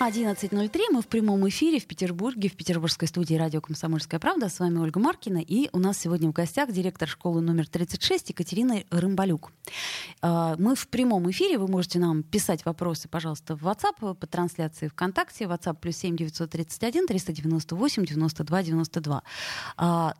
11.03. Мы в прямом эфире в Петербурге, в петербургской студии радио «Комсомольская правда». С вами Ольга Маркина. И у нас сегодня в гостях директор школы номер 36 Екатерина Рымбалюк. А, мы в прямом эфире. Вы можете нам писать вопросы, пожалуйста, в WhatsApp по трансляции ВКонтакте. WhatsApp плюс 7 931 398 92 92.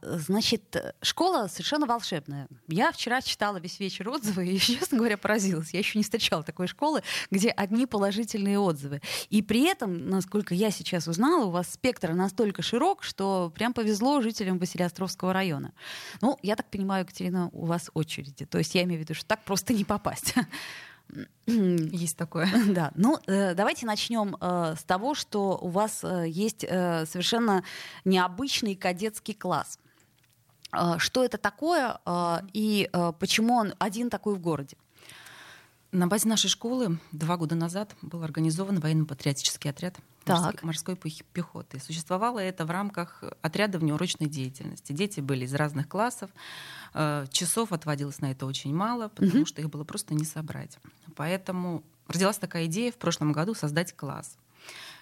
Значит, школа совершенно волшебная. Я вчера читала весь вечер отзывы и, честно говоря, поразилась. Я еще не встречала такой школы, где одни положительные отзывы. И при этом, насколько я сейчас узнала, у вас спектр настолько широк, что прям повезло жителям Василиостровского района. Ну, я так понимаю, Екатерина, у вас очереди. То есть я имею в виду, что так просто не попасть. Есть такое. Да. Ну, э, давайте начнем э, с того, что у вас э, есть совершенно необычный кадетский класс. Что это такое и почему он один такой в городе? На базе нашей школы два года назад был организован военно-патриотический отряд так. морской пехоты. Существовало это в рамках отряда внеурочной деятельности. Дети были из разных классов, э, часов отводилось на это очень мало, потому угу. что их было просто не собрать. Поэтому родилась такая идея в прошлом году создать класс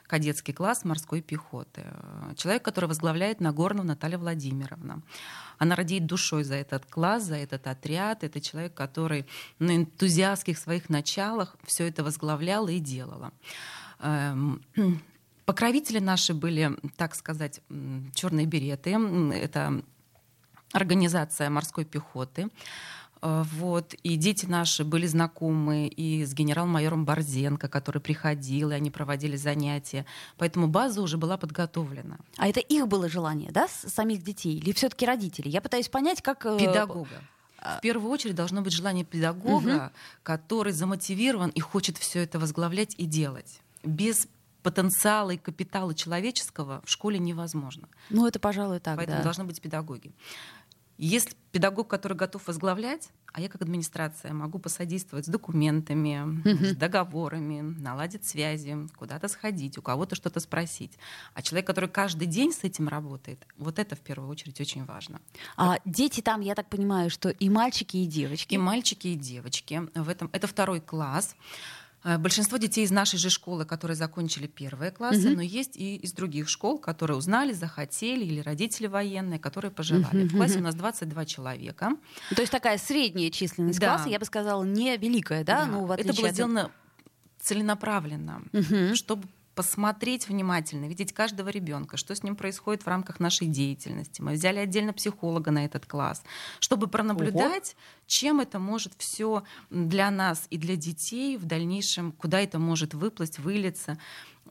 кадетский класс морской пехоты. Человек, который возглавляет Нагорну Наталья Владимировна. Она радеет душой за этот класс, за этот отряд. Это человек, который на энтузиастских своих началах все это возглавляла и делала. Эм, покровители наши были, так сказать, черные береты. Это организация морской пехоты. Э, вот. И дети наши были знакомы и с генерал-майором Борзенко, который приходил, и они проводили занятия. Поэтому база уже была подготовлена. А это их было желание, да, самих детей? Или все-таки родителей? Я пытаюсь понять, как... Э, Педагога. А в первую очередь должно быть желание педагога, угу. который замотивирован и хочет все это возглавлять и делать. Без потенциала и капитала человеческого в школе невозможно. Ну, это, пожалуй, так. Поэтому да. должны быть педагоги. Есть педагог, который готов возглавлять, а я как администрация могу посодействовать с документами, с договорами, наладить связи, куда-то сходить, у кого-то что-то спросить. А человек, который каждый день с этим работает, вот это в первую очередь очень важно. А дети там, я так понимаю, что и мальчики, и девочки. И мальчики, и девочки. В этом это второй класс. Э, большинство детей из нашей же школы, которые закончили первые классы, угу. но есть и из других школ, которые узнали, захотели, или родители военные, которые пожелали. Угу, в классе у нас 22 человека. То есть такая средняя численность да. класса, я бы сказала, не великая, да? да. Ну, в Это было сделано целенаправленно, угу. чтобы посмотреть внимательно, видеть каждого ребенка, что с ним происходит в рамках нашей деятельности. Мы взяли отдельно психолога на этот класс, чтобы пронаблюдать, Ого. чем это может все для нас и для детей в дальнейшем, куда это может выплыть, вылиться.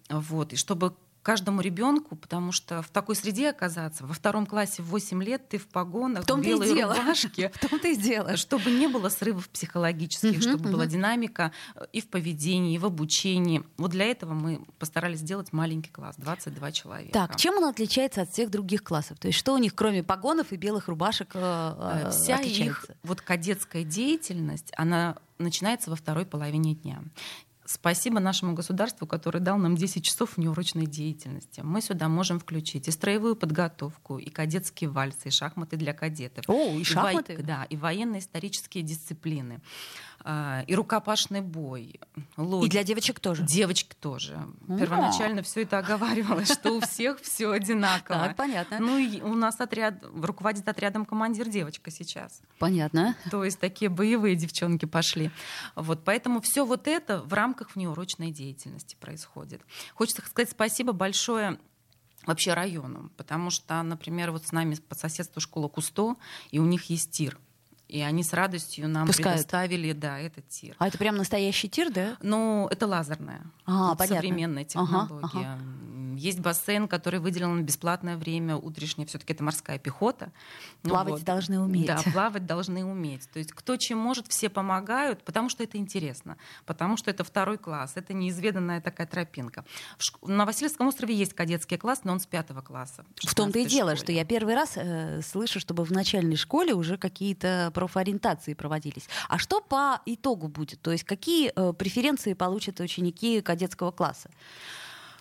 Вот, и чтобы каждому ребенку, потому что в такой среде оказаться, во втором классе в 8 лет ты в погонах, в, том в белой рубашке, в том ты и чтобы не было срывов психологических, чтобы была динамика и в поведении, и в обучении. Вот для этого мы постарались сделать маленький класс, 22 человека. Так, чем он отличается от всех других классов? То есть что у них, кроме погонов и белых рубашек, э, э, Вся их вот кадетская деятельность, она начинается во второй половине дня. Спасибо нашему государству, который дал нам 10 часов неурочной деятельности. Мы сюда можем включить и строевую подготовку, и кадетские вальсы, и шахматы для кадетов. О, и, и шахматы? Во... Да, и военно-исторические дисциплины. А, и рукопашный бой. Логика. И для девочек тоже? Девочек тоже. Но. Первоначально все это оговаривалось, что у всех все одинаково. Так, понятно. Ну, и у нас отряд, руководит отрядом командир девочка сейчас. Понятно. То есть такие боевые девчонки пошли. Вот, поэтому все вот это в рамках внеурочной деятельности происходит. Хочется сказать спасибо большое вообще району, потому что, например, вот с нами по соседству школа Кусто, и у них есть тир. И они с радостью нам Пускают. предоставили, да, этот тир. А это прям настоящий тир, да? Ну, это лазерная. А, вот понятно. Современная технология. Ага, ага. Есть бассейн, который выделен на бесплатное время утреннее. Все-таки это морская пехота. Ну плавать вот. должны уметь. Да, плавать должны уметь. То есть кто чем может, все помогают, потому что это интересно, потому что это второй класс, это неизведанная такая тропинка. На Васильевском острове есть кадетский класс, но он с пятого класса. В том-то и дело, что я первый раз э, слышу, чтобы в начальной школе уже какие-то профориентации проводились. А что по итогу будет? То есть какие э, преференции получат ученики кадетского класса?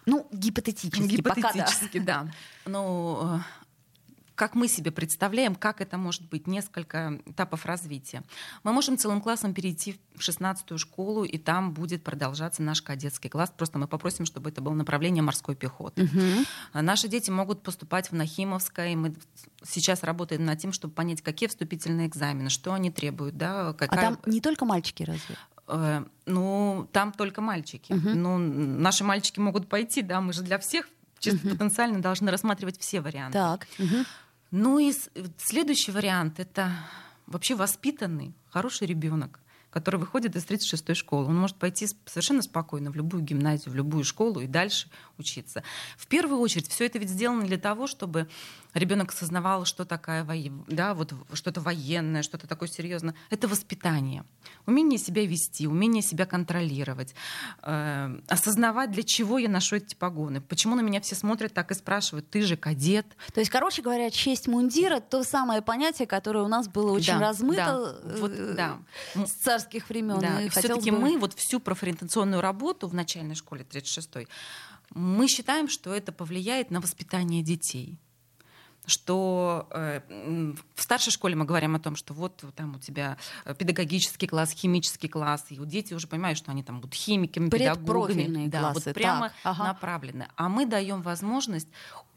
Ну, гипотетически. Гипотетически, пока, да. да. Ну, как мы себе представляем, как это может быть, несколько этапов развития. Мы можем целым классом перейти в 16-ю школу, и там будет продолжаться наш кадетский класс. Просто мы попросим, чтобы это было направление морской пехоты. Угу. Наши дети могут поступать в Нахимовское, и мы сейчас работаем над тем, чтобы понять, какие вступительные экзамены, что они требуют. Да, какая... А там не только мальчики разве? Э, ну, там только мальчики. Угу. Ну, наши мальчики могут пойти, да, мы же для всех чисто угу. потенциально должны рассматривать все варианты. Так. Угу. Ну и следующий вариант это вообще воспитанный, хороший ребенок, который выходит из 36-й школы. Он может пойти совершенно спокойно в любую гимназию, в любую школу и дальше учиться. В первую очередь, все это ведь сделано для того, чтобы ребенок осознавал, что такое да, вот что-то военное, что-то такое серьезное. Это воспитание. Умение себя вести, умение себя контролировать, э, осознавать, для чего я ношу эти погоны, почему на меня все смотрят так и спрашивают, ты же кадет. То есть, короче говоря, честь мундира — то самое понятие, которое у нас было очень да, размыто да, вот, э, да. с царских времен. Да. И, и все-таки бы... мы вот всю профориентационную работу в начальной школе 36-й мы считаем, что это повлияет на воспитание детей что э, в старшей школе мы говорим о том, что вот там у тебя э, педагогический класс, химический класс, и дети уже понимают, что они там будут химиками, педагогами, да, классы, вот прямо ага. направлены. А мы даем возможность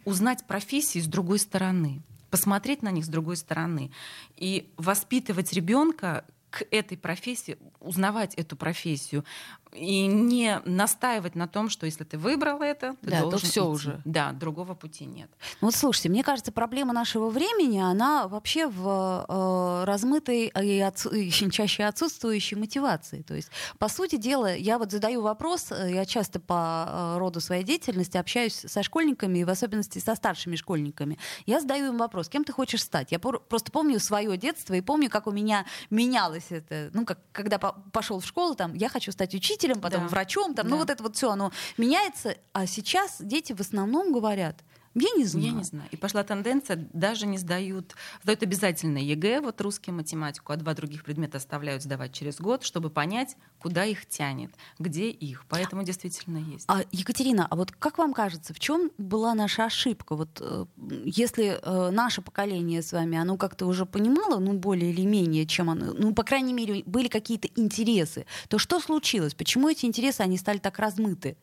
узнать профессии с другой стороны посмотреть на них с другой стороны и воспитывать ребенка к этой профессии, узнавать эту профессию и не настаивать на том, что если ты выбрал это, ты да, должен то все идти. уже. Да, другого пути нет. Вот слушайте, мне кажется, проблема нашего времени, она вообще в э, размытой и, отсу- и чаще отсутствующей мотивации. То есть, по сути дела, я вот задаю вопрос, э, я часто по э, роду своей деятельности общаюсь со школьниками, и в особенности со старшими школьниками. Я задаю им вопрос, кем ты хочешь стать? Я просто помню свое детство и помню, как у меня менялось это. Ну, как, когда по- пошел в школу, там, я хочу стать учителем, учителем, потом да. врачом, там, ну, да. ну вот это вот все, оно меняется. А сейчас дети в основном говорят, я не знаю. Я не знаю. И пошла тенденция, даже не сдают, сдают обязательно ЕГЭ, вот русский математику, а два других предмета оставляют сдавать через год, чтобы понять, куда их тянет, где их. Поэтому действительно есть. А, Екатерина, а вот как вам кажется, в чем была наша ошибка? Вот э, если э, наше поколение с вами, оно как-то уже понимало, ну, более или менее, чем оно, ну, по крайней мере, были какие-то интересы, то что случилось? Почему эти интересы, они стали так размыты?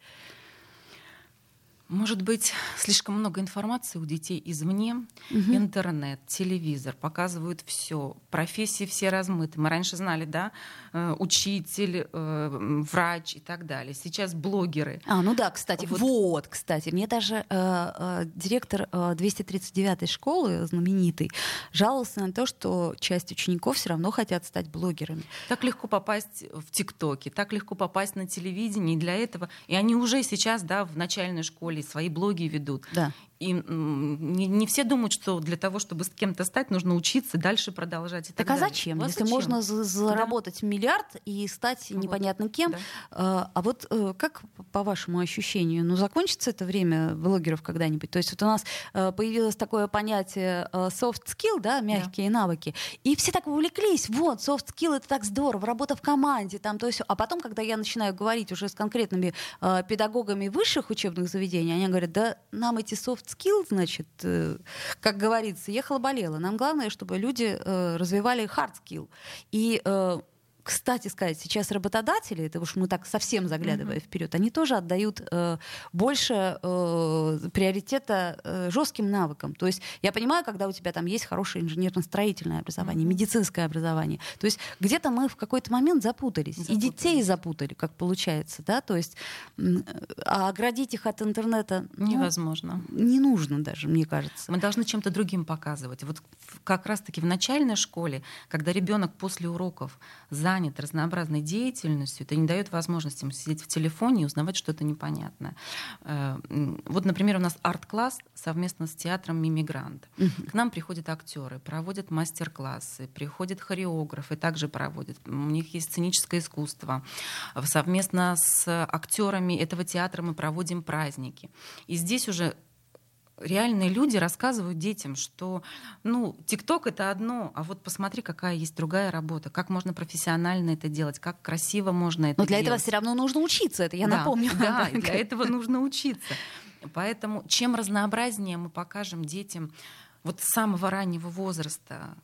Может быть, слишком много информации у детей извне. Угу. Интернет, телевизор показывают все. Профессии все размыты. Мы раньше знали, да, э, учитель, э, врач и так далее. Сейчас блогеры. А, ну да, кстати, вот, вот кстати, мне даже э, э, директор э, 239-й школы, знаменитый, жаловался на то, что часть учеников все равно хотят стать блогерами. Так легко попасть в ТикТоке, так легко попасть на телевидение, и для этого, и они уже сейчас, да, в начальной школе свои блоги ведут. Да. И не, не все думают, что для того, чтобы с кем-то стать, нужно учиться, дальше продолжать. И так, так а зачем? Вот Если зачем? можно заработать да. миллиард и стать вот. непонятно кем. Да. А, а вот э, как, по вашему ощущению, ну закончится это время блогеров когда-нибудь? То есть вот у нас э, появилось такое понятие э, soft skill, да, мягкие да. навыки, и все так увлеклись. Вот, soft skill это так здорово, работа в команде, там, то есть, а потом, когда я начинаю говорить уже с конкретными педагогами высших учебных заведений, они говорят, да, нам эти soft skill, значит, э, как говорится, ехала-болела. Нам главное, чтобы люди э, развивали hard skill. И э, кстати сказать, сейчас работодатели, это уж мы так совсем заглядывая mm-hmm. вперед, они тоже отдают э, больше э, приоритета э, жестким навыкам. То есть я понимаю, когда у тебя там есть хорошее инженерно-строительное образование, mm-hmm. медицинское образование. То есть где-то мы в какой-то момент запутались, запутались. и детей запутали, как получается, да. То есть а оградить их от интернета ну, невозможно. Не нужно даже, мне кажется. Мы должны чем-то другим показывать. Вот как раз-таки в начальной школе, когда ребенок после уроков за занят разнообразной деятельностью, это не дает возможности ему сидеть в телефоне и узнавать что-то непонятное. Э, вот, например, у нас арт-класс совместно с театром «Мимигрант». К нам приходят актеры, проводят мастер-классы, приходят хореографы, также проводят. У них есть сценическое искусство. Совместно с актерами этого театра мы проводим праздники. И здесь уже реальные люди рассказывают детям, что, ну, ТикТок это одно, а вот посмотри, какая есть другая работа, как можно профессионально это делать, как красиво можно это Но для делать. этого все равно нужно учиться, это я да, напомню. Да, для этого нужно учиться. Поэтому чем разнообразнее мы покажем детям вот с самого раннего возраста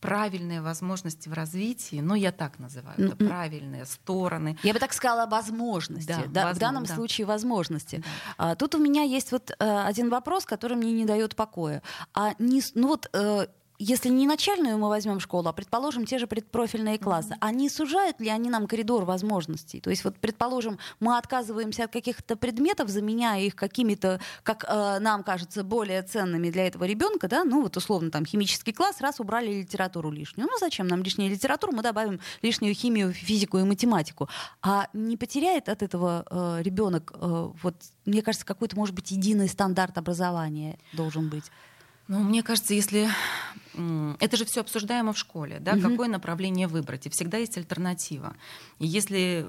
правильные возможности в развитии, ну я так называю, это правильные стороны. Я бы так сказала возможности, да, да, возможно, в данном да. случае возможности. Да. А, тут у меня есть вот а, один вопрос, который мне не дает покоя. А не, ну вот а, если не начальную мы возьмем школу, а предположим те же предпрофильные классы, mm-hmm. они сужают ли они нам коридор возможностей? То есть вот предположим мы отказываемся от каких-то предметов, заменяя их какими-то, как э, нам кажется, более ценными для этого ребенка, да, ну вот условно там химический класс, раз убрали литературу лишнюю, ну зачем нам лишняя литература, мы добавим лишнюю химию, физику и математику, а не потеряет от этого э, ребенок э, вот мне кажется какой-то может быть единый стандарт образования должен быть. Ну, мне кажется, если это же все обсуждаемо в школе, да, угу. какое направление выбрать, и всегда есть альтернатива. И если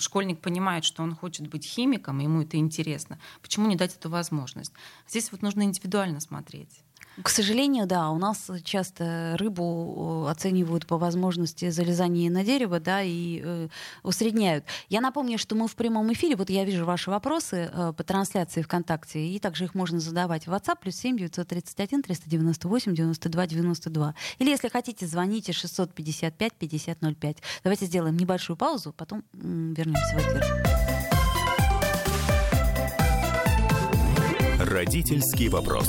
школьник понимает, что он хочет быть химиком, ему это интересно, почему не дать эту возможность? Здесь вот нужно индивидуально смотреть. К сожалению, да, у нас часто рыбу э, оценивают по возможности залезания на дерево, да, и э, усредняют. Я напомню, что мы в прямом эфире, вот я вижу ваши вопросы э, по трансляции ВКонтакте, и также их можно задавать в WhatsApp, плюс 7 931 398 92 92. Или, если хотите, звоните 655 5005. Давайте сделаем небольшую паузу, потом вернемся в эфир. Родительский вопрос.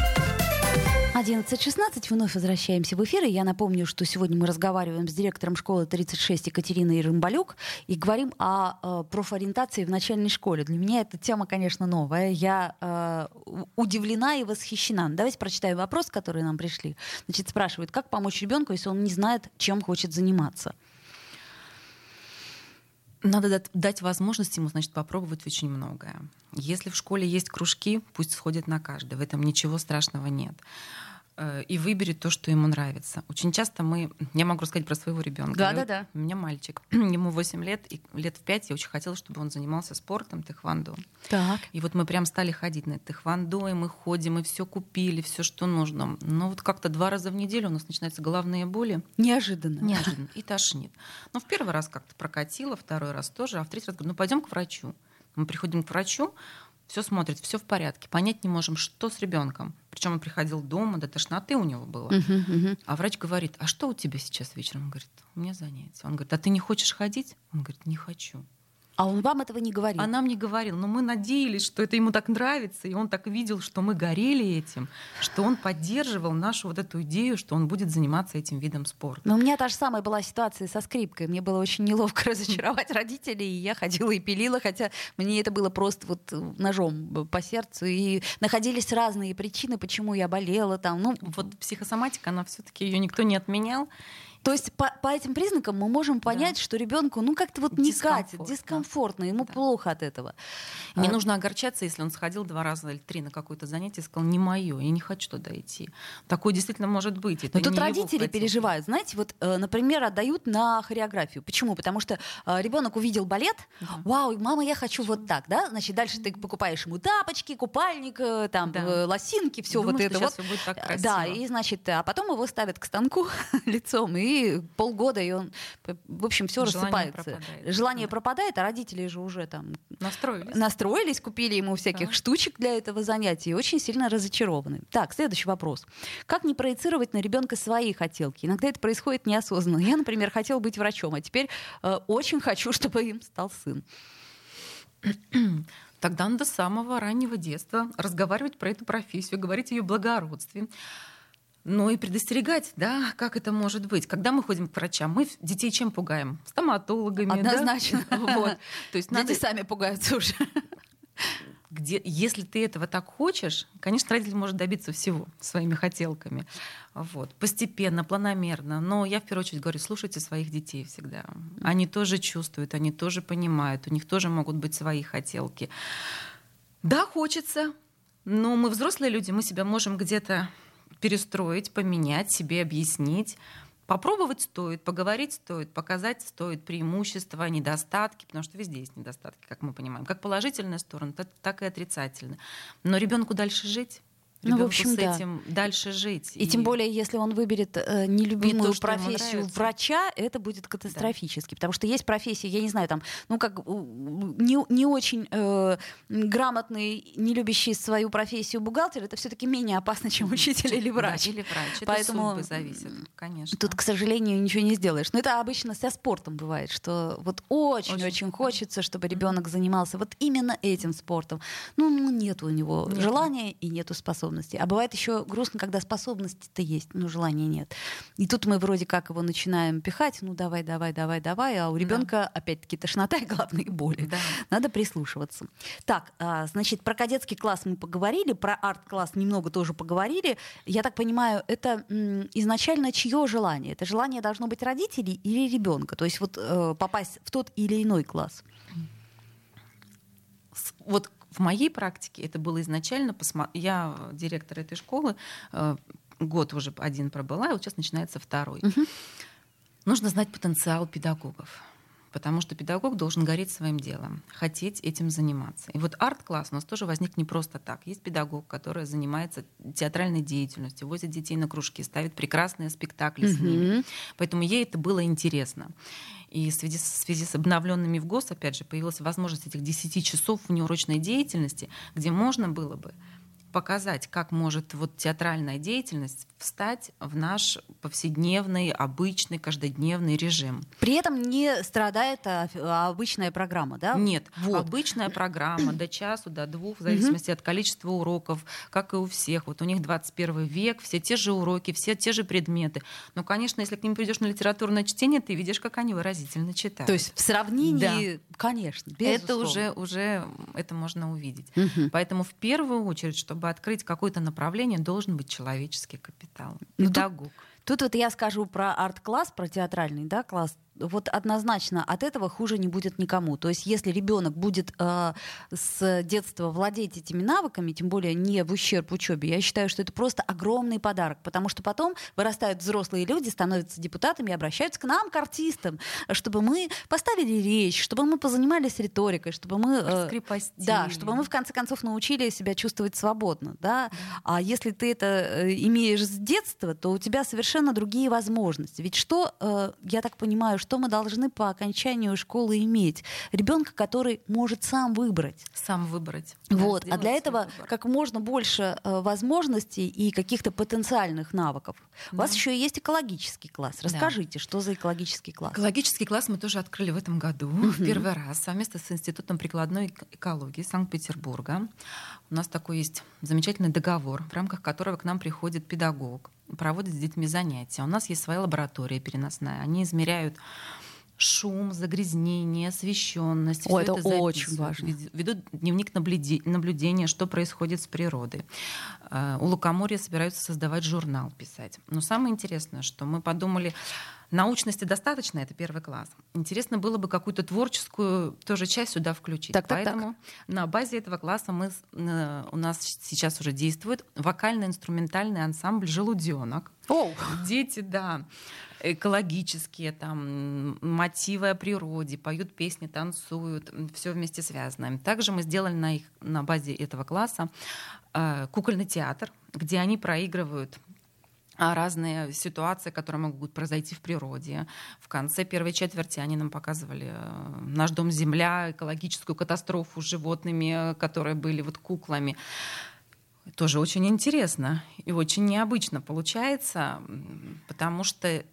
11.16, вновь возвращаемся в эфир. И я напомню, что сегодня мы разговариваем с директором школы 36 Екатериной Рымбалюк и говорим о э, профориентации в начальной школе. Для меня эта тема, конечно, новая. Я э, удивлена и восхищена. Давайте прочитаем вопрос, который нам пришли. Значит, спрашивают, как помочь ребенку, если он не знает, чем хочет заниматься? Надо дать, возможность ему, значит, попробовать очень многое. Если в школе есть кружки, пусть сходит на каждый. В этом ничего страшного нет. Э, и выберет то, что ему нравится. Очень часто мы... Я могу рассказать про своего ребенка. Да, да, да. У меня мальчик. Ему 8 лет, и лет в 5 я очень хотела, чтобы он занимался спортом, тэквондо. Так. И вот мы прям стали ходить на тэквондо, и мы ходим, и все купили, все, что нужно. Но вот как-то два раза в неделю у нас начинаются головные боли. Неожиданно. Неожиданно. И тошнит. Но в первый раз как-то прокатило, второй раз тоже, а в третий раз говорю, ну пойдем к врачу. Мы приходим к врачу, все смотрит, все в порядке. Понять не можем, что с ребенком. Причем он приходил дома, до тошноты у него было. Uh-huh, uh-huh. А врач говорит, а что у тебя сейчас вечером? Он говорит, у меня занятие. Он говорит, а ты не хочешь ходить? Он говорит, не хочу. А он вам этого не говорил? А нам не говорил. Но мы надеялись, что это ему так нравится, и он так видел, что мы горели этим, что он поддерживал нашу вот эту идею, что он будет заниматься этим видом спорта. Но у меня та же самая была ситуация со скрипкой. Мне было очень неловко разочаровать родителей, и я ходила и пилила, хотя мне это было просто вот ножом по сердцу. И находились разные причины, почему я болела там. Ну, вот психосоматика, она все-таки ее никто не отменял. То есть по, по этим признакам мы можем понять, да. что ребенку ну как-то вот не катит, дискомфортно, ему да. плохо от этого. Не а... нужно огорчаться, если он сходил два раза или три на какое-то занятие и сказал, не мое, я не хочу туда идти. Такое действительно может быть. Это Но тут родители переживают. Знаете, вот, э, например, отдают на хореографию. Почему? Потому что э, ребенок увидел балет, да. вау, мама, я хочу вот так, да? Значит, дальше ты покупаешь ему тапочки, купальник, э, там, да. лосинки, все вот это вот. Будет так красиво. Да, и значит, а потом его ставят к станку лицом и полгода, и он, в общем, все рассыпается. Пропадает. Желание да. пропадает, а родители же уже там настроились, настроились купили ему всяких да. штучек для этого занятия и очень сильно разочарованы. Так, следующий вопрос. Как не проецировать на ребенка свои хотелки? Иногда это происходит неосознанно. Я, например, хотел быть врачом, а теперь э, очень хочу, чтобы им стал сын. Тогда надо с самого раннего детства разговаривать про эту профессию, говорить о ее благородстве. Ну и предостерегать, да, как это может быть. Когда мы ходим к врачам, мы детей чем пугаем? Стоматологами. Однозначно. Да? Вот. То есть Дети надо... сами пугаются уже. Где, если ты этого так хочешь, конечно, родитель может добиться всего своими хотелками. Вот. Постепенно, планомерно. Но я в первую очередь говорю, слушайте своих детей всегда. Они тоже чувствуют, они тоже понимают, у них тоже могут быть свои хотелки. Да, хочется, но мы взрослые люди, мы себя можем где-то перестроить, поменять, себе объяснить. Попробовать стоит, поговорить стоит, показать стоит преимущества, недостатки, потому что везде есть недостатки, как мы понимаем, как положительная сторона, так и отрицательная. Но ребенку дальше жить ну, в общем, с да. этим дальше жить. И, и тем более, если он выберет э, нелюбимую не то, профессию врача, это будет катастрофически. Да. Потому что есть профессии, я не знаю, там, ну как не, не очень э, грамотный, не любящий свою профессию бухгалтер, это все-таки менее опасно, чем учитель или врач. Да, или врач. Поэтому это зависит, конечно. Тут, к сожалению, ничего не сделаешь. Но это обычно со спортом бывает, что вот очень-очень хочется, чтобы ребенок занимался вот именно этим спортом. Ну, ну нет у него нет. желания и нету способности способностей. А бывает еще грустно, когда способности-то есть, но желания нет. И тут мы вроде как его начинаем пихать, ну давай, давай, давай, давай, а у ребенка да. опять-таки тошнота и главные боли. Да. Надо прислушиваться. Так, а, значит, про кадетский класс мы поговорили, про арт-класс немного тоже поговорили. Я так понимаю, это изначально чье желание? Это желание должно быть родителей или ребенка? То есть вот э, попасть в тот или иной класс? Вот в моей практике это было изначально, я директор этой школы, э, год уже один пробыла, и вот сейчас начинается второй. Угу. Нужно знать потенциал педагогов потому что педагог должен гореть своим делом, хотеть этим заниматься. И вот арт-класс у нас тоже возник не просто так. Есть педагог, который занимается театральной деятельностью, возит детей на кружки, ставит прекрасные спектакли mm-hmm. с ними. Поэтому ей это было интересно. И в связи, в связи с обновленными в ГОС, опять же, появилась возможность этих 10 часов внеурочной деятельности, где можно было бы показать, как может вот театральная деятельность встать в наш повседневный, обычный, каждодневный режим. При этом не страдает а, а обычная программа, да? Нет, вот. обычная программа до часу, до двух, в зависимости от количества уроков, как и у всех. Вот у них 21 век, все те же уроки, все те же предметы. Но, конечно, если к ним придешь на литературное чтение, ты видишь, как они выразительно читают. То есть в сравнении, да. конечно, безусловно. Это уже, уже это можно увидеть. Угу. Поэтому в первую очередь, чтобы открыть какое-то направление, должен быть человеческий капитал. Педагог. Ну, тут, тут вот я скажу про арт-класс, про театральный да, класс вот однозначно от этого хуже не будет никому. То есть если ребенок будет э, с детства владеть этими навыками, тем более не в ущерб учебе, я считаю, что это просто огромный подарок, потому что потом вырастают взрослые люди, становятся депутатами и обращаются к нам, к артистам, чтобы мы поставили речь, чтобы мы позанимались риторикой, чтобы мы... Э, да, чтобы мы в конце концов научили себя чувствовать свободно. Да? Да. А если ты это э, имеешь с детства, то у тебя совершенно другие возможности. Ведь что, э, я так понимаю, что мы должны по окончанию школы иметь? Ребенка, который может сам выбрать. Сам выбрать. Вот. Да, а для этого выбор. как можно больше э, возможностей и каких-то потенциальных навыков. Да. У вас еще есть экологический класс. Расскажите, да. что за экологический класс? Экологический класс мы тоже открыли в этом году, угу. в первый раз, совместно с Институтом прикладной экологии Санкт-Петербурга. У нас такой есть замечательный договор, в рамках которого к нам приходит педагог, проводит с детьми занятия. У нас есть своя лаборатория переносная. Они измеряют шум, загрязнение, освещенность. О, это, это очень важно. Ведут дневник наблюдения, что происходит с природой. Э, у Лукоморья собираются создавать журнал, писать. Но самое интересное, что мы подумали, научности достаточно, это первый класс. Интересно было бы какую-то творческую тоже часть сюда включить. Так, так, Поэтому так. на базе этого класса мы, у нас сейчас уже действует вокально-инструментальный ансамбль «Желуденок». Оу. Дети, да, экологические, там, мотивы о природе, поют песни, танцуют, все вместе связано. Также мы сделали на, их, на базе этого класса э, кукольный театр, где они проигрывают а, разные ситуации, которые могут произойти в природе. В конце первой четверти они нам показывали э, наш дом Земля, экологическую катастрофу с животными, которые были вот куклами. Тоже очень интересно и очень необычно получается, потому что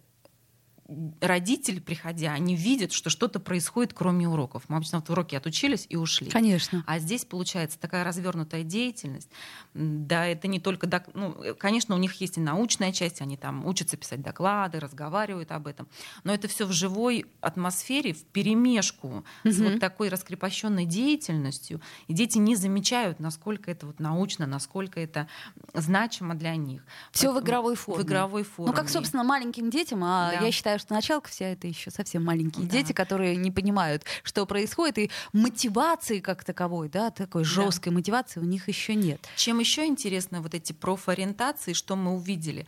родители, приходя, они видят, что что-то происходит, кроме уроков. Мы обычно вот уроки отучились и ушли. Конечно. А здесь получается такая развернутая деятельность. Да, это не только... Ну, конечно, у них есть и научная часть, они там учатся писать доклады, разговаривают об этом. Но это все в живой атмосфере, в перемешку угу. с вот такой раскрепощенной деятельностью. И дети не замечают, насколько это вот научно, насколько это значимо для них. Все в игровой форме. В игровой форме. Ну, как, собственно, маленьким детям, а да. я считаю, что началка вся это еще совсем маленькие да. дети, которые не понимают, что происходит, и мотивации как таковой, да, такой жесткой да. мотивации у них еще нет. Чем еще интересно вот эти профориентации, что мы увидели?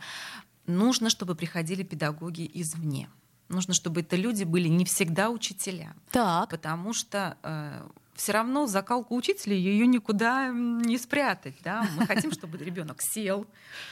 Нужно, чтобы приходили педагоги извне. Нужно, чтобы это люди были не всегда учителя. Так. Потому что э, все равно закалку учителя ее никуда не спрятать. Да? Мы хотим, чтобы ребенок сел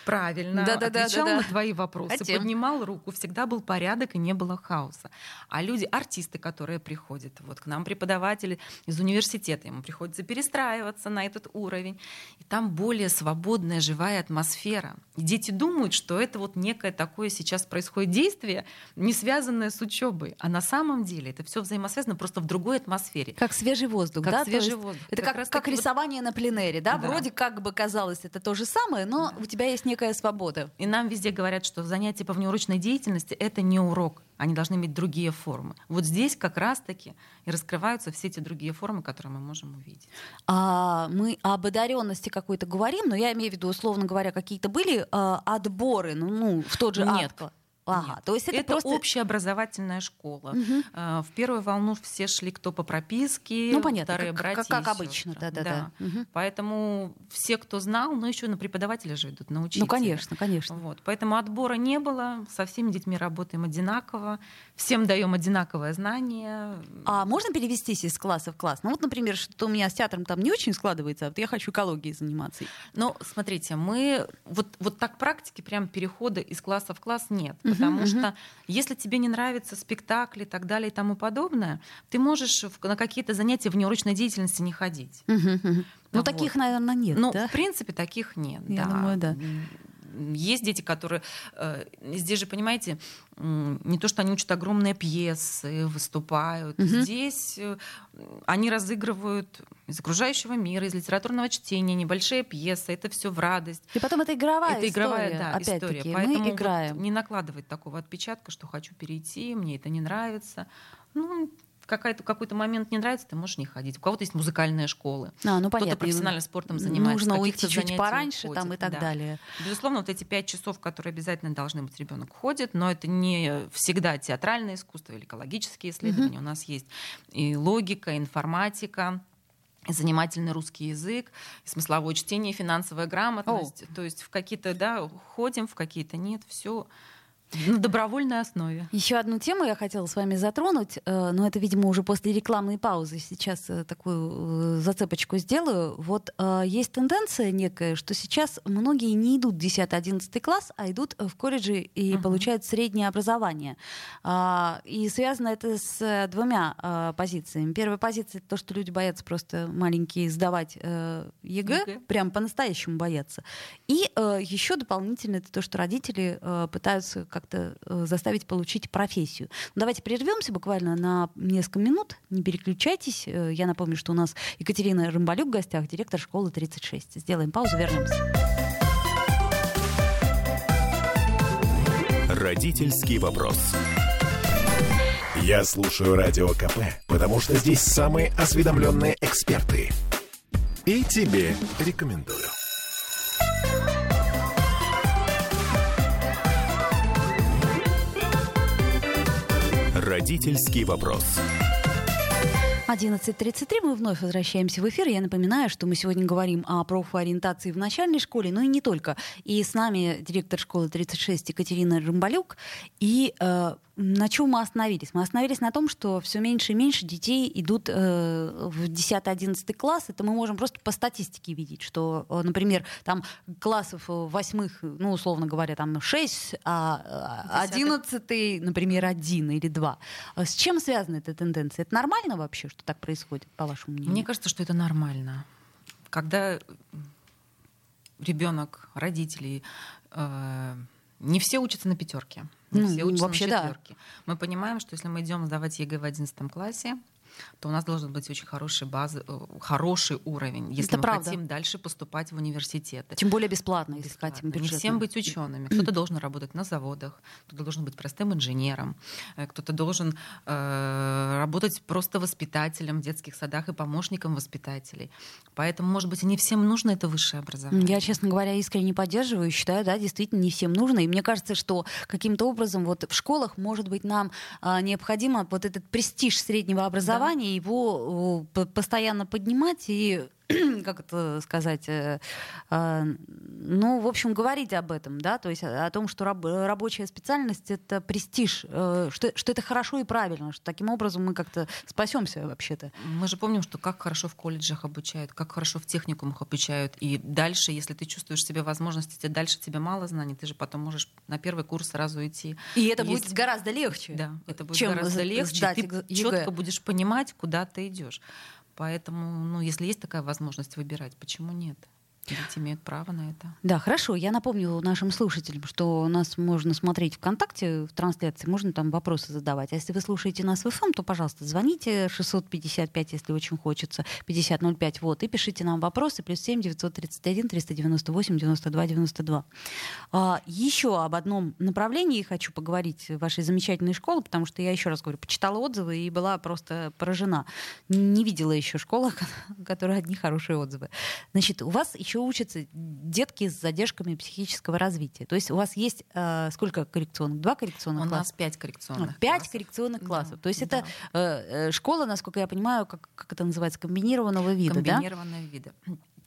правильно, да, да, отвечал да, да, на твои вопросы, хотим. поднимал руку, всегда был порядок и не было хаоса. А люди, артисты, которые приходят, вот к нам преподаватели из университета, ему приходится перестраиваться на этот уровень. И там более свободная, живая атмосфера. И дети думают, что это вот некое такое сейчас происходит действие, не связанное с учебой. А на самом деле это все взаимосвязано просто в другой атмосфере. Как свежий воздух воздух, как да? свежий воздух. Это как, как, как рисование вот... на пленэре, да? да? Вроде как бы казалось это то же самое, но да. у тебя есть некая свобода. И нам везде говорят, что занятия по внеурочной деятельности — это не урок, они должны иметь другие формы. Вот здесь как раз-таки и раскрываются все эти другие формы, которые мы можем увидеть. А, мы об одаренности какой-то говорим, но я имею в виду, условно говоря, какие-то были а, отборы, ну, ну, в тот же Нет. Атко. Ага, Нет, то есть это, это просто общеобразовательная школа. Угу. В первую волну все шли кто по прописке, ну, понятно, вторые как, братья. Как, как обычно, да, да, да. да. Угу. Поэтому все, кто знал, ну еще на преподавателя же идут, на учителя. Ну, конечно, конечно. Вот. Поэтому отбора не было, со всеми детьми работаем одинаково, всем даем одинаковое знание. А можно перевестись из класса в класс? Ну вот, например, что у меня с театром там не очень складывается, а вот я хочу экологией заниматься. Ну, смотрите, мы вот, вот так практики прям перехода из класса в класс нет, угу, потому угу. что если тебе не нравятся спектакли и так далее и тому подобное, ты можешь на какие-то занятия в неурочной деятельности не ходить. Угу, угу. Ну, вот. таких, наверное, нет. Ну, да? в принципе, таких нет. Я да. думаю, да. Есть дети, которые... Э, здесь же, понимаете, не то, что они учат огромные пьесы, выступают. Угу. Здесь э, они разыгрывают из окружающего мира, из литературного чтения, небольшие пьесы. Это все в радость. И потом это игровая это история. игровая, да, опять история. Таки, Поэтому мы играем. Вот не накладывать такого отпечатка, что хочу перейти, мне это не нравится. Ну, какой-то, какой-то момент не нравится, ты можешь не ходить. У кого-то есть музыкальные школы. А, ну. Кто-то профессионально спортом занимается. Нужно уйти чуть пораньше ходит, там и так да. далее. Безусловно, вот эти пять часов, которые обязательно должны быть, ребенок ходит, но это не всегда театральное искусство или экологические исследования. Угу. У нас есть и логика, и информатика, занимательный русский язык, смысловое чтение, финансовая грамотность. О. То есть в какие-то, да, ходим, в какие-то нет, все на добровольной основе. Еще одну тему я хотела с вами затронуть, э, но это, видимо, уже после рекламной паузы. Сейчас э, такую э, зацепочку сделаю. Вот есть тенденция некая, что сейчас многие не идут в 10-11 класс, а идут в колледжи и uh-huh. получают среднее образование. А, и связано это с двумя позициями. Первая позиция — это то, что люди боятся просто маленькие сдавать ЕГЭ, ЕГЭ. прям по-настоящему боятся. И еще дополнительно это то, что родители пытаются как-то э, заставить получить профессию. Ну, давайте прервемся буквально на несколько минут, не переключайтесь. Э, я напомню, что у нас Екатерина Рымбалюк в гостях, директор школы 36. Сделаем паузу, вернемся. Родительский вопрос. Я слушаю радио КП, потому что здесь самые осведомленные эксперты. И тебе рекомендую. Родительский вопрос. 11.33 мы вновь возвращаемся в эфир. Я напоминаю, что мы сегодня говорим о профориентации в начальной школе, но и не только. И с нами директор школы 36 Екатерина Рымбалюк. И э, на чем мы остановились? Мы остановились на том, что все меньше и меньше детей идут э, в 10-11 класс. Это мы можем просто по статистике видеть, что, э, например, там классов восьмых, ну, условно говоря, там 6, а 11, э, например, один или два. А с чем связана эта тенденция? Это нормально вообще, что так происходит, по вашему мнению? Мне кажется, что это нормально. Когда ребенок, родители, э, не все учатся на пятерке Мы ну, все учатся вообще, на четверке. Да. Мы понимаем, что если мы идем сдавать ЕГЭ в 11 классе, то у нас должен быть очень хороший, базы, э, хороший уровень, если Это мы правда. хотим дальше поступать в университеты. Тем более бесплатно, если бесплатно. хотим бюджетно. Не всем быть учеными. Кто-то должен работать на заводах, кто-то должен быть простым инженером, э, кто-то должен э, работать просто воспитателем в детских садах и помощником воспитателей. Поэтому, может быть, и не всем нужно это высшее образование. Я, честно говоря, искренне поддерживаю, считаю, да, действительно, не всем нужно. И мне кажется, что каким-то образом вот в школах, может быть, нам э, необходимо вот этот престиж среднего образования желание его постоянно поднимать и как это сказать, э, э, ну, в общем, говорить об этом, да, то есть о том, что раб, рабочая специальность это престиж, э, что, что это хорошо и правильно, что таким образом мы как-то спасемся вообще-то. Мы же помним, что как хорошо в колледжах обучают, как хорошо в техникумах обучают, и дальше, если ты чувствуешь себе возможности, дальше тебе мало знаний, ты же потом можешь на первый курс сразу идти. И это Есть... будет гораздо легче. Да, это будет чем гораздо легче. Ты четко будешь понимать, куда ты идешь. Поэтому, ну, если есть такая возможность выбирать, почему нет? Дети имеют право на это. Да, хорошо. Я напомню нашим слушателям, что нас можно смотреть ВКонтакте в трансляции, можно там вопросы задавать. А если вы слушаете нас в FM, то, пожалуйста, звоните 655, если очень хочется, 5005, вот, и пишите нам вопросы, плюс 7 931 398 92 92. А, еще об одном направлении хочу поговорить вашей замечательной школы, потому что я еще раз говорю, почитала отзывы и была просто поражена. Не видела еще школы, которая одни хорошие отзывы. Значит, у вас еще учатся детки с задержками психического развития. То есть у вас есть э, сколько коррекционных? Два коррекционных у класса? У нас пять коррекционных Пять классов. коррекционных классов. Да, То есть да. это э, школа, насколько я понимаю, как, как это называется, комбинированного вида, Комбинированного да? вида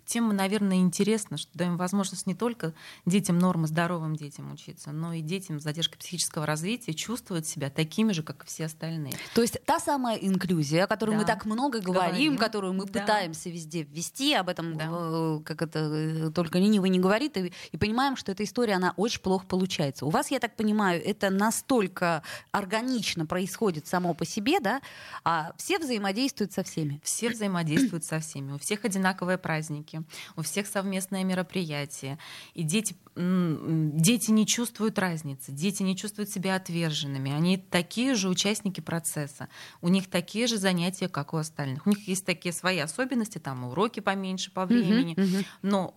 тем, наверное, интересно, что даем возможность не только детям нормы, здоровым детям учиться, но и детям с задержкой психического развития чувствовать себя такими же, как и все остальные. То есть та самая инклюзия, о которой да. мы так много говорим, говорим. которую мы да. пытаемся везде ввести, об этом да. э, как это э, только ленивый не говорит, и, и понимаем, что эта история, она очень плохо получается. У вас, я так понимаю, это настолько органично происходит само по себе, да, а все взаимодействуют со всеми. Все взаимодействуют со всеми. У всех одинаковые праздники у всех совместное мероприятие. И дети, дети не чувствуют разницы, дети не чувствуют себя отверженными. Они такие же участники процесса. У них такие же занятия, как у остальных. У них есть такие свои особенности, там уроки поменьше по времени, uh-huh, uh-huh. но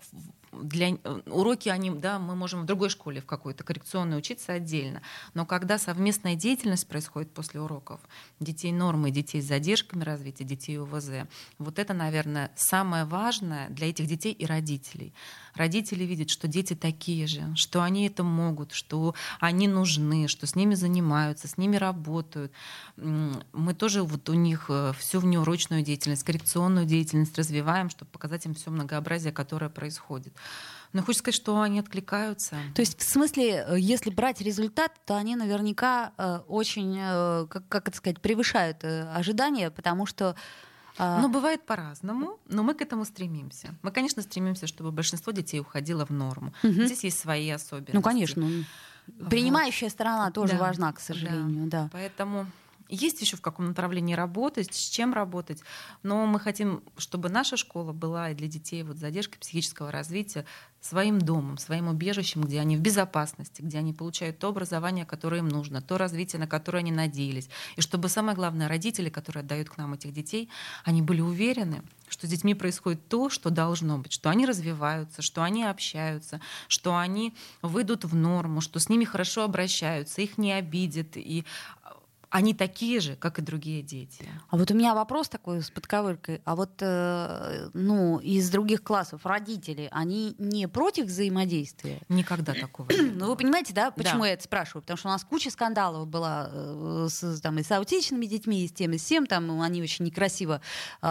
для э, уроки они, да, мы можем в другой школе в какой-то коррекционной учиться отдельно. Но когда совместная деятельность происходит после уроков, детей нормы, детей с задержками развития, детей УВЗ, вот это, наверное, самое важное для этих детей и родителей. Родители видят, что дети такие же, что они это могут, что они нужны, что с ними занимаются, с ними работают. Мы тоже вот у них э, всю внеурочную деятельность, коррекционную деятельность развиваем, чтобы показать им все многообразие, которое происходит. Но хочется сказать, что они откликаются. То есть, в смысле, э, если брать результат, то они наверняка э, очень, э, как, как это сказать, превышают э, ожидания, потому что а. Но бывает по-разному, но мы к этому стремимся. Мы, конечно, стремимся, чтобы большинство детей уходило в норму. Угу. Здесь есть свои особенности. Ну, конечно. Принимающая сторона тоже да, важна, к сожалению. Да. Да. Поэтому есть еще в каком направлении работать, с чем работать, но мы хотим, чтобы наша школа была и для детей вот задержкой психического развития своим домом, своим убежищем, где они в безопасности, где они получают то образование, которое им нужно, то развитие, на которое они надеялись. И чтобы самое главное, родители, которые отдают к нам этих детей, они были уверены, что с детьми происходит то, что должно быть, что они развиваются, что они общаются, что они выйдут в норму, что с ними хорошо обращаются, их не обидят, и они такие же, как и другие дети. А вот у меня вопрос такой с подковыркой. А вот э, ну, из других классов родители, они не против взаимодействия? Никогда такого не Ну, вы понимаете, да, почему да. я это спрашиваю? Потому что у нас куча скандалов была э, с, там, и с аутичными детьми, и с тем, и с тем. Там они очень некрасиво э,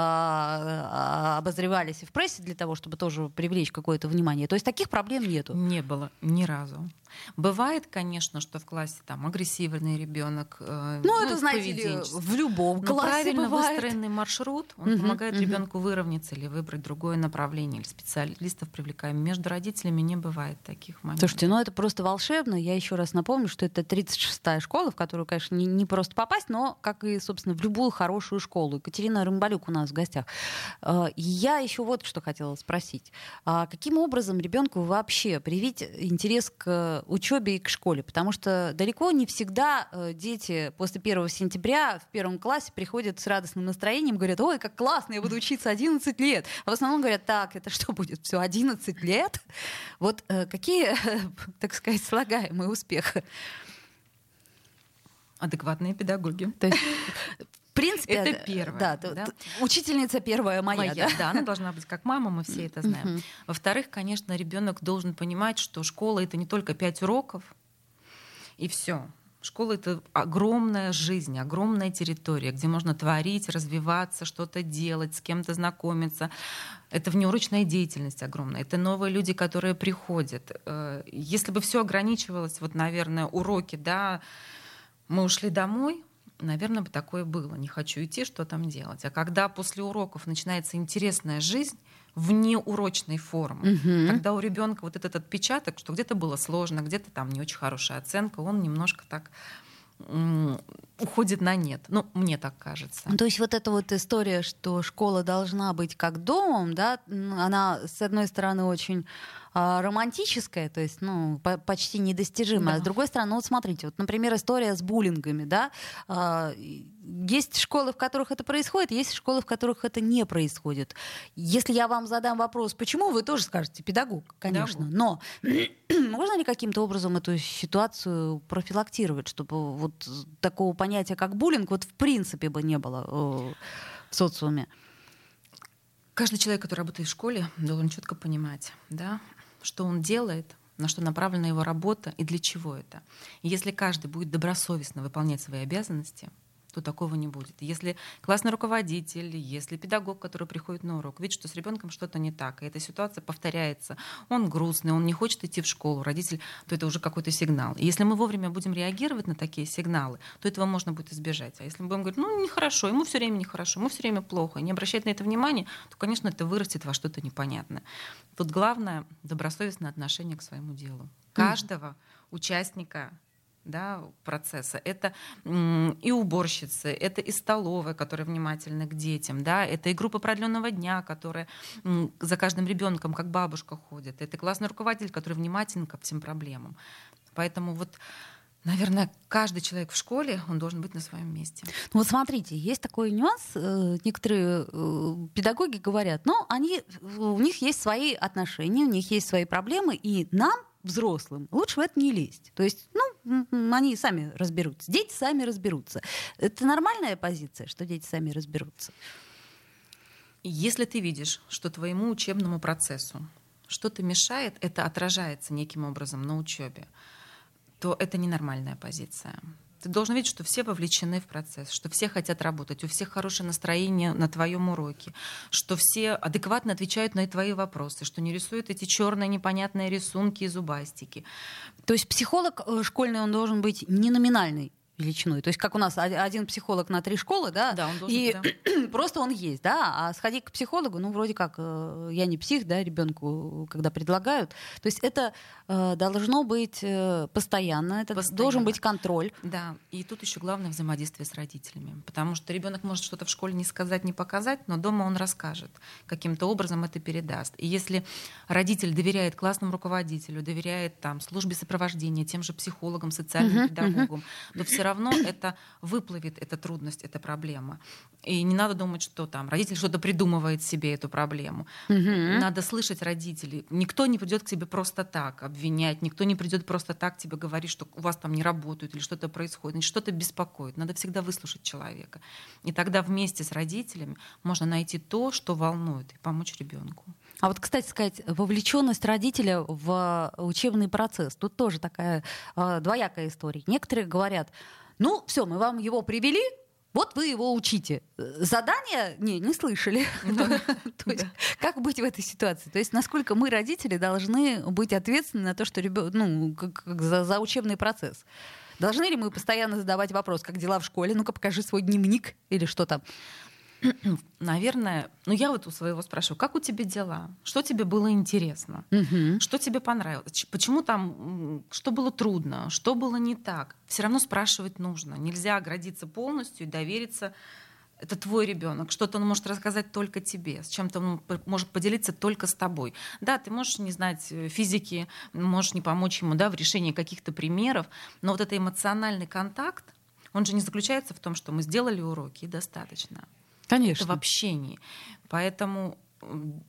обозревались и в прессе для того, чтобы тоже привлечь какое-то внимание. То есть таких проблем нету? Не было ни разу. Бывает, конечно, что в классе там агрессивный ребенок, э, Ну, это, знаете ли, в любом Но классе правильно бывает. выстроенный маршрут, он Мгм, помогает мгм. ребенку выровняться или выбрать другое направление, или специалистов привлекаем. Между родителями не бывает таких моментов. Слушайте, ну это просто волшебно. Я еще раз напомню, что это 36-я школа, в которую, конечно, не, не просто попасть, но, как и, собственно, в любую хорошую школу. Екатерина Рымбалюк у нас в гостях. Э, Я еще вот что хотела спросить. А каким образом ребенку вообще привить интерес к учебе и к школе? Потому что далеко не всегда э, дети после 1 сентября в первом классе приходят с радостным настроением, говорят, ой, как классно, я буду учиться 11 лет. А в основном говорят, так, это что будет, все 11 лет? Вот э, какие, так сказать, слагаемые успеха? Адекватные педагоги. То есть, в принципе, Это э, первое, Да, да. учительница первая моя, Моя, да? да, она должна быть как мама, мы все это знаем. Во-вторых, конечно, ребенок должен понимать, что школа это не только пять уроков и все. Школа это огромная жизнь, огромная территория, где можно творить, развиваться, что-то делать, с кем-то знакомиться. Это внеурочная деятельность огромная. Это новые люди, которые приходят. Э, Если бы все ограничивалось, вот, наверное, уроки, да, мы ушли домой, наверное, бы такое было. Не хочу идти, что там делать. А когда после уроков начинается интересная жизнь, вне урочной формы. Мгм. Тогда у ребенка вот этот отпечаток, что где-то было сложно, где-то там не очень хорошая оценка, он немножко так уходит на нет. Ну, мне так кажется. Ну, То есть вот эта вот история, что школа должна быть как домом, да, она, с одной стороны, очень а, романтическая, то есть, ну, по- почти недостижимая. А Да. с другой стороны, вот смотрите, вот, например, история с буллингами, да, а, есть школы, в которых это происходит, есть школы, в которых это не происходит. Если я вам задам вопрос, почему, вы тоже скажете, педагог, конечно, но можно ли каким-то образом эту ситуацию профилактировать, чтобы вот такого понятия, как буллинг, вот в принципе бы не было э, в социуме? Каждый человек, который работает в школе, должен четко понимать, да, что он делает, на что направлена его работа и для чего это. И если каждый будет добросовестно выполнять свои обязанности, то такого не будет. Если классный руководитель, если педагог, который приходит на урок, видит, что с ребенком что-то не так, и эта ситуация повторяется, он грустный, он не хочет идти в школу, родитель, то это уже какой-то сигнал. И если мы вовремя будем реагировать на такие сигналы, то этого можно будет избежать. А если мы будем говорить, ну, нехорошо, ему все время нехорошо, ему все время плохо, и не обращать на это внимания, то, конечно, это вырастет во что-то непонятное. Тут главное добросовестное отношение к своему делу. Каждого участника да, процесса. Это и уборщицы, это и столовая, которая внимательна к детям, да, это и группа продленного дня, которая за каждым ребенком как бабушка ходит, это классный руководитель, который внимателен ко всем проблемам. Поэтому вот Наверное, каждый человек в школе, он должен быть на своем месте. Ну вот смотрите, есть такой нюанс. э, Некоторые э, педагоги говорят, ну, они, у них есть свои отношения, у них есть свои проблемы, и нам, взрослым, лучше в это не лезть. То есть, ну, они сами разберутся. Дети сами разберутся. Это нормальная позиция, что дети сами разберутся? Если ты видишь, что твоему учебному процессу что-то мешает, это отражается неким образом на учебе, то это ненормальная позиция. Ты должен видеть, что все вовлечены в процесс, что все хотят работать, у всех хорошее настроение на твоем уроке, что все адекватно отвечают на твои вопросы, что не рисуют эти черные непонятные рисунки и зубастики. То есть психолог э, школьный, он должен быть не номинальной величиной. То есть как у нас од- один психолог на три школы, да, Да, он должен, и да. просто он есть, да, а сходить к психологу, ну, вроде как, э, я не псих, да, ребенку, когда предлагают. То есть это э, должно быть э, постоянно, это Постоянно. должен быть контроль. Да, и тут еще главное взаимодействие с родителями, потому что ребенок может что-то в школе не сказать, не показать, но дома он расскажет, каким-то образом это передаст. И если родитель доверяет классному руководителю, доверяет там службе сопровождения, тем же психологам, социальным Мгм, педагогам, то все равно это выплывет, эта трудность, эта проблема. И не надо думать, что там родитель что-то придумывает себе эту проблему. Мгм. Надо слышать родителей. Никто не придет к тебе просто так обвинять, никто не придет просто так тебе говорить, что у вас там не работают или что-то происходит, что-то беспокоит. Надо всегда выслушать человека. И тогда вместе с родителями можно найти то, что волнует, и помочь ребенку. А вот, кстати сказать, вовлеченность родителя в учебный процесс. Тут тоже такая э, двоякая история. Некоторые говорят, ну все, мы вам его привели, вот вы его учите. Задания не, не слышали. То есть как быть в этой ситуации? То есть насколько мы, родители, должны быть ответственны на то, что ребенок, ну, как за за учебный процесс? Должны ли мы постоянно задавать вопрос, как дела в школе? Ну-ка, покажи свой дневник или что там. Наверное, ну я вот у своего спрашиваю, как у тебя дела? Что тебе было интересно? Угу. Что тебе понравилось? Почему там, что было трудно? Что было не так? Все равно спрашивать нужно. Нельзя оградиться полностью и довериться это твой ребенок, что-то он может рассказать только тебе, с чем-то он может поделиться только с тобой. Да, ты можешь не знать э, физики, можешь не помочь ему да, в решении каких-то примеров, но вот этот эмоциональный контакт, он же не заключается в том, что мы сделали уроки и достаточно. Конечно. Это в общении. Поэтому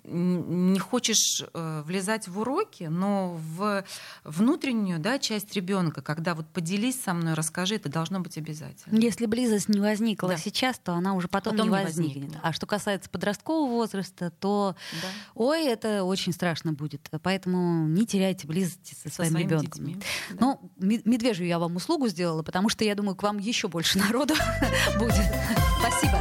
не хочешь э, влезать в уроки, но в внутреннюю да, часть ребенка, когда вот поделись со мной, расскажи, это должно быть обязательно. Если близость не возникла да. сейчас, то она уже потом, потом не возникнет. Не возникнет. А что касается подросткового возраста, то да. ой, это очень страшно будет. Поэтому не теряйте близости со, со своим ребенком. Да. Ну, медвежью я вам услугу сделала, потому что я думаю, к вам еще больше народу будет. Спасибо.